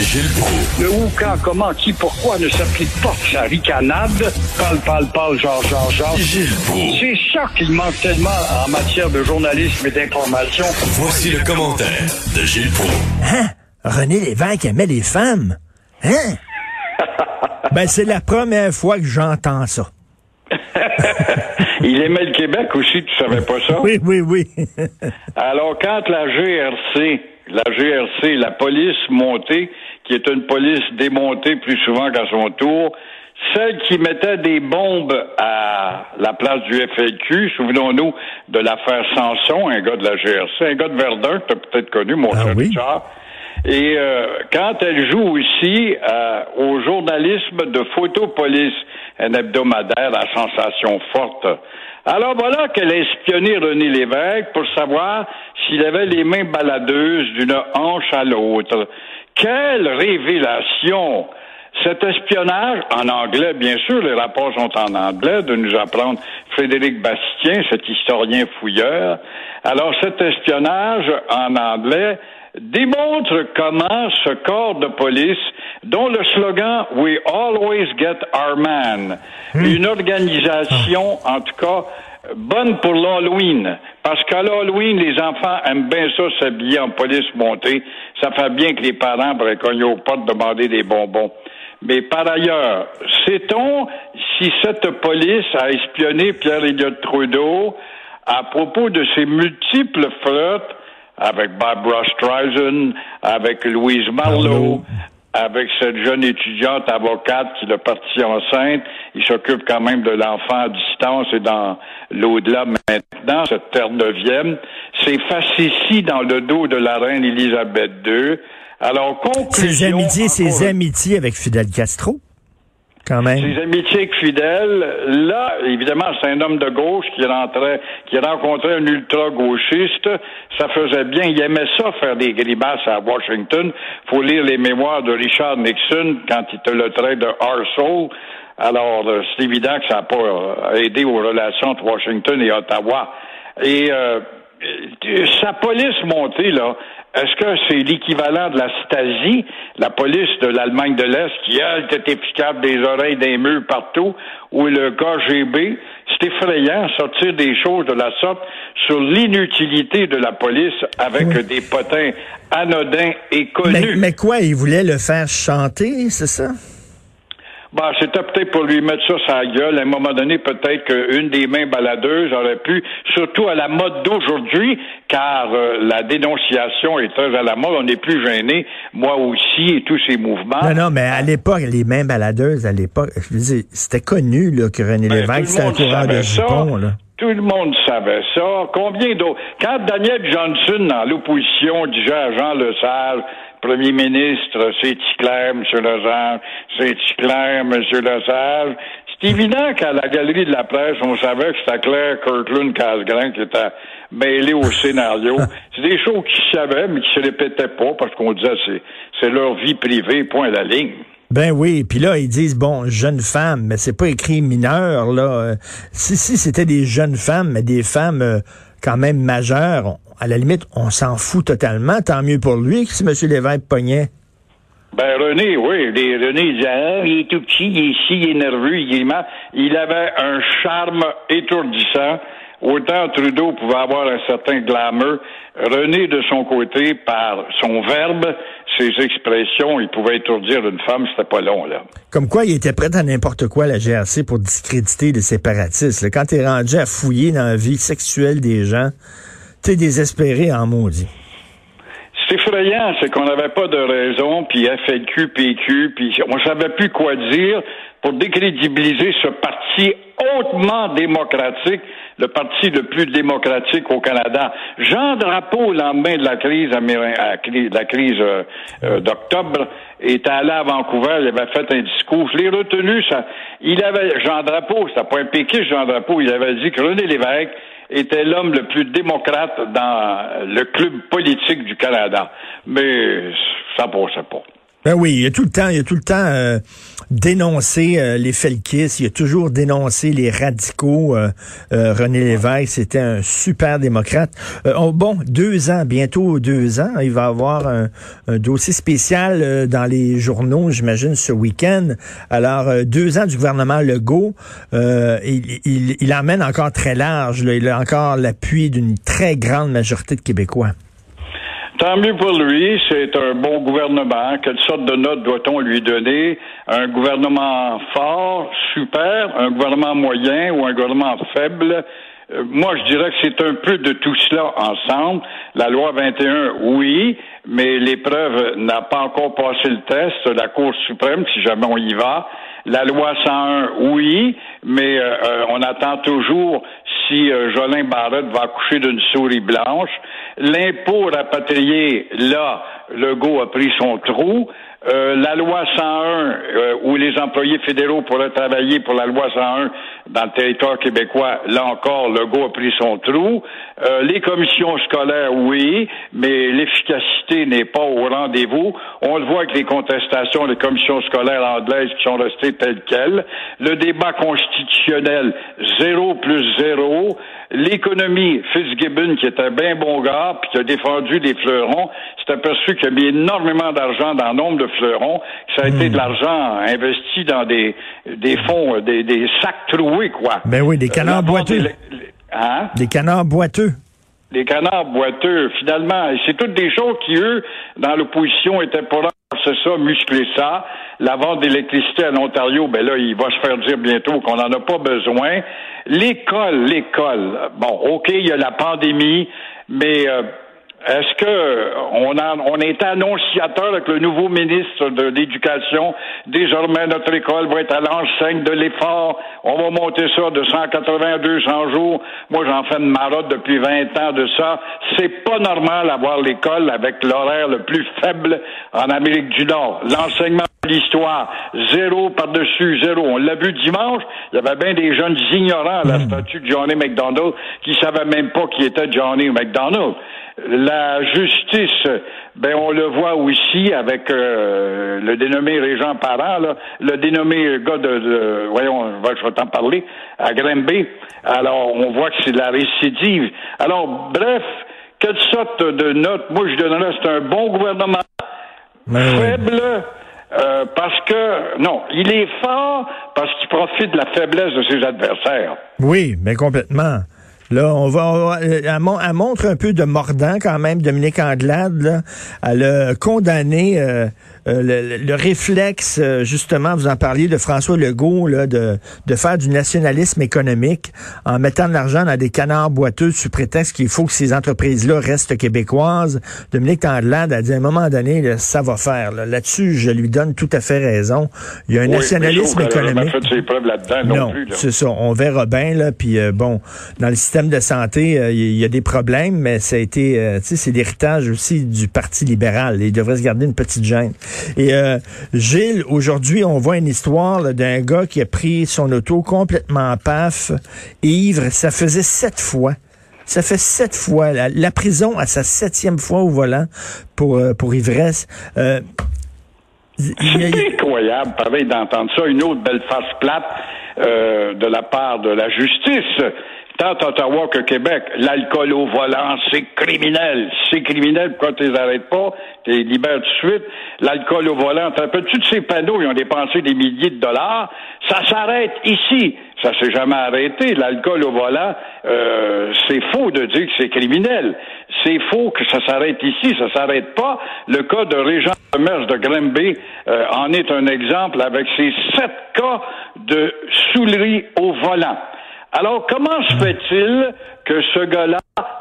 Gilles Proulx. Le où, quand, comment, qui, pourquoi ne s'applique pas sa ricanade? Parle, parle, parle, genre, genre, genre. Gilles Proulx. C'est ça qu'il manque tellement en matière de journalisme et d'information. Voici le commentaire de Gilles Proulx. Hein? René Lévesque aimait les femmes? Hein? ben, c'est la première fois que j'entends ça. Il aimait le Québec aussi, tu savais pas ça? Oui, oui, oui. Alors, quand la GRC, la GRC, la police montée, qui est une police démontée plus souvent qu'à son tour, celle qui mettait des bombes à la place du FLQ, souvenons-nous de l'affaire Sanson, un gars de la GRC, un gars de Verdun, que tu as peut-être connu, mon Ah cher oui? Richard. Et euh, quand elle joue aussi euh, au journalisme de Photopolis, un hebdomadaire à sensation forte. Alors voilà qu'elle a espionné René Lévesque pour savoir s'il avait les mains baladeuses d'une hanche à l'autre. Quelle révélation! Cet espionnage, en anglais, bien sûr, les rapports sont en anglais, de nous apprendre Frédéric Bastien, cet historien fouilleur. Alors, cet espionnage en anglais démontre comment ce corps de police, dont le slogan We always get our man, une organisation, en tout cas, bonne pour l'Halloween. Parce qu'à l'Halloween, les enfants aiment bien ça, s'habiller en police montée. Ça fait bien que les parents pourraient cogner aux portes demander des bonbons. Mais par ailleurs, sait-on si cette police a espionné Pierre Elliott Trudeau à propos de ses multiples flirts avec Barbara Streisand, avec Louise Marlowe, Marlowe. Avec cette jeune étudiante avocate qui l'a partie enceinte. Il s'occupe quand même de l'enfant à distance et dans l'au-delà maintenant, cette terre neuvième. C'est facétie dans le dos de la reine Élisabeth II. Alors, conclusion... Ses amitiés, ses amitiés avec Fidel Castro, quand ses amitiés Fidel, là, évidemment, c'est un homme de gauche qui rentrait, qui rencontrait un ultra-gauchiste. Ça faisait bien. Il aimait ça, faire des grimaces à Washington. Faut lire les mémoires de Richard Nixon quand il te le trait de arsehole. Alors, euh, c'est évident que ça n'a pas euh, aidé aux relations entre Washington et Ottawa. Et euh, sa police montée, là, est-ce que c'est l'équivalent de la Stasi, la police de l'Allemagne de l'Est, qui, elle, était efficace des oreilles, des murs partout, ou le KGB? C'est effrayant, sortir des choses de la sorte sur l'inutilité de la police avec des potins anodins et connus. Mais, mais quoi, il voulait le faire chanter, c'est ça? Bah, c'était peut-être pour lui mettre ça sur la gueule. À un moment donné, peut-être qu'une des mains baladeuses aurait pu, surtout à la mode d'aujourd'hui, car euh, la dénonciation est très à la mode. On n'est plus gêné, moi aussi, et tous ces mouvements. Non, non, mais à l'époque, les mains baladeuses, à l'époque, je veux dire, c'était connu là, que René Ben, Lévesque, c'était un coureur de jupons. Là. Tout le monde savait ça. Combien d'autres? Quand Daniel Johnson, dans l'opposition, disait à Jean Lesage, Premier ministre, c'est-tu clair, M. Lesage? C'est-tu clair, M. Lesage? C'est évident qu'à la galerie de la presse, on savait que c'était Claire Kirkland Casgrain qui était mêlé au scénario. C'est des choses qu'ils savaient, mais qui se répétaient pas parce qu'on disait c'est, c'est leur vie privée, point à la ligne. Ben oui, puis là, ils disent, bon, jeune femme, mais c'est pas écrit mineur, là. Euh, Si, si c'était des jeunes femmes, mais des femmes euh, quand même majeures, on- à la limite, on s'en fout totalement. Tant mieux pour lui que si M. Lévesque pognait. Ben René, oui, les, René il disait ah, il est tout petit, il est ici, il est nerveux, il est aimant. Il avait un charme étourdissant. Autant Trudeau pouvait avoir un certain glamour. René, de son côté, par son verbe, ses expressions, il pouvait étourdir une femme, c'était pas long, là. Comme quoi, il était prêt à n'importe quoi, la GRC, pour discréditer les séparatistes. là. Quand t'es rendu à fouiller dans la vie sexuelle des gens, t'es désespéré en maudit. C'est effrayant, c'est qu'on n'avait pas de raison, puis FLQ, PQ, puis on savait plus quoi dire pour décrédibiliser ce parti hautement démocratique, le parti le plus démocratique au Canada. Jean Drapeau, au lendemain de la crise, de la crise euh, euh, d'octobre, était allé à Vancouver, il avait fait un discours. Je l'ai retenu, ça. Il avait, Jean Drapeau, c'était pas un péquiste, Jean Drapeau, il avait dit que René Lévesque était l'homme le plus démocrate dans le club politique du Canada. Mais ça passait pas. Ben oui, il y a tout le temps, il y a tout le temps euh, dénoncé euh, les Felkis, il a toujours dénoncé les radicaux. Euh, René Lévesque, c'était un super démocrate. Oh, bon, deux ans, bientôt deux ans, il va avoir un, dossier spécial dans les journaux, j'imagine, ce week-end. Alors, deux ans du gouvernement Legault, il, il, il emmène encore très large. Il a encore l'appui d'une très grande majorité de Québécois. Tant mieux pour lui, c'est un bon gouvernement. Quelle sorte de note doit-on lui donner? Un gouvernement fort, super, un gouvernement moyen ou un gouvernement faible? Euh, moi, je dirais que c'est un peu de tout cela ensemble. La loi 21, oui, mais l'épreuve n'a pas encore passé le test. La Cour suprême, si jamais on y va. La loi 101, oui, mais euh, euh, on attend toujours si euh, Jolin Barrette va accoucher d'une souris blanche. L'impôt rapatrié, là, Legault a pris son trou. Euh, la loi 101, euh, où les employés fédéraux pourraient travailler pour la loi 101 dans le territoire québécois, là encore, Legault a pris son trou. Euh, les commissions scolaires, oui, mais l'efficacité n'est pas au rendez-vous. On le voit avec les contestations des commissions scolaires anglaises qui sont restées telles quelles. Le débat constitutionnel, zéro plus zéro. L'économie, Fitzgibbon, qui est un bien bon gars, puis qui a défendu les fleurons, s'est aperçu qu'il y a mis énormément d'argent dans le nombre de fleurons, que ça a été de hmm. l'argent investi dans des, des fonds, des, des sacs troués, quoi. Ben oui, des canards boiteux. Hein? Des canards boiteux. Des canards boiteux, finalement. Et c'est toutes des choses qui, eux, dans l'opposition, étaient pour c'est ça, muscler ça. La vente d'électricité à l'Ontario, ben là, il va se faire dire bientôt qu'on n'en a pas besoin. L'école, l'école. Bon, OK, il y a la pandémie, mais euh, est-ce que on a on est annonciateur avec le nouveau ministre de l'Éducation? Désormais, notre école va être à l'enseigne de l'effort. On va monter ça de 180 à 200 jours. Moi, j'en fais une marotte depuis 20 ans de ça. C'est pas normal d'avoir l'école avec l'horaire le plus faible en Amérique du Nord. L'enseignement de l'histoire, zéro par-dessus zéro. On l'a vu dimanche. Il y avait bien des jeunes ignorants à la hmm. statue de Johnny McDonald qui savaient même pas qui était Johnny McDonald. La justice, ben on le voit aussi avec euh, le dénommé Régent Parent, le dénommé gars de, voyons, je vais t'en parler, à Grimby. Alors, on voit que c'est de la récidive. Alors, bref, quelle sorte de note, moi je donnerais, c'est un bon gouvernement, ben faible, euh, parce que, non, il est fort parce qu'il profite de la faiblesse de ses adversaires. Oui, mais complètement. Là, on va, elle, montre un peu de mordant quand même, Dominique Anglade. Là. Elle a condamné euh, euh, le, réflexe, euh, justement, vous en parliez de François Legault, là, de, de faire du nationalisme économique en mettant de l'argent dans des canards boiteux sous prétexte qu'il faut que ces entreprises-là restent québécoises. Dominique Andelade a dit à un moment donné, ça va faire. Là-dessus, je lui donne tout à fait raison. Il y a un nationalisme économique. non, c'est ça. On verra bien, là. Puis euh, bon, dans le système de santé, il y, a des problèmes, mais ça a été, tu sais, c'est l'héritage aussi du Parti libéral. Il devrait se garder une petite gêne. Et euh, Gilles, aujourd'hui, on voit une histoire d'un gars qui a pris son auto complètement paf, ivre. Ça faisait sept fois. Ça fait sept fois. La, prison à sa septième fois au volant pour, euh, pour ivresse. Euh, c'est incroyable, pareil, d'entendre ça. Une autre belle face plate de la part de la justice tant Ottawa que Québec, l'alcool au volant, c'est criminel. C'est criminel, pourquoi tu les arrêtes pas? Tu les libères tout de suite. L'alcool au volant, tu rappelles-tu de ces panneaux, ils ont dépensé des milliers de dollars? Ça s'arrête ici. Ça s'est jamais arrêté. L'alcool au volant, euh, c'est faux de dire que c'est criminel. C'est faux que ça s'arrête ici, ça s'arrête pas. Le cas de Régent Commerce de Grimby euh, en est un exemple avec ses sept cas de soulerie au volant. Alors, comment se fait-il que ce gars-là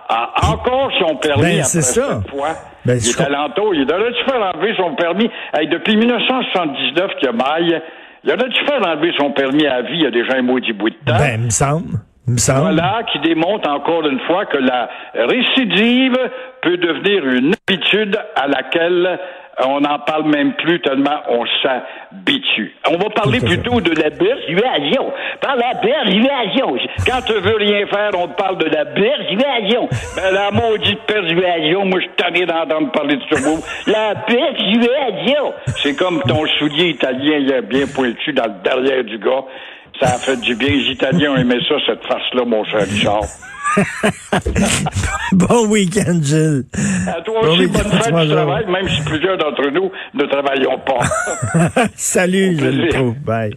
a encore son permis ben, après ça. cette fois? Ben, il est à l'entour. Il aurait dû faire enlever son permis. depuis 1979 qu'il a maille, il aurait dû faire enlever son permis à vie? Il y a déjà un maudit bout de temps. Ben, il me semble. Voilà qui démontre encore une fois que la récidive peut devenir une habitude à laquelle on n'en parle même plus tellement on s'habitue. On va parler plutôt de la persuasion. Par la persuasion. Quand tu veux rien faire, on te parle de la persuasion. Ben, la maudite persuasion, moi, je t'en d'entendre parler de ce mot. La persuasion. C'est comme ton soulier italien, il est bien pointu dans le derrière du gars. Ça a fait du bien. Les Italiens ont aimé ça, cette farce-là, mon cher Richard. bon week-end, Gilles. À toi aussi, bonne fête du travail, même si plusieurs d'entre nous ne travaillons pas. Salut, Gilles Bye.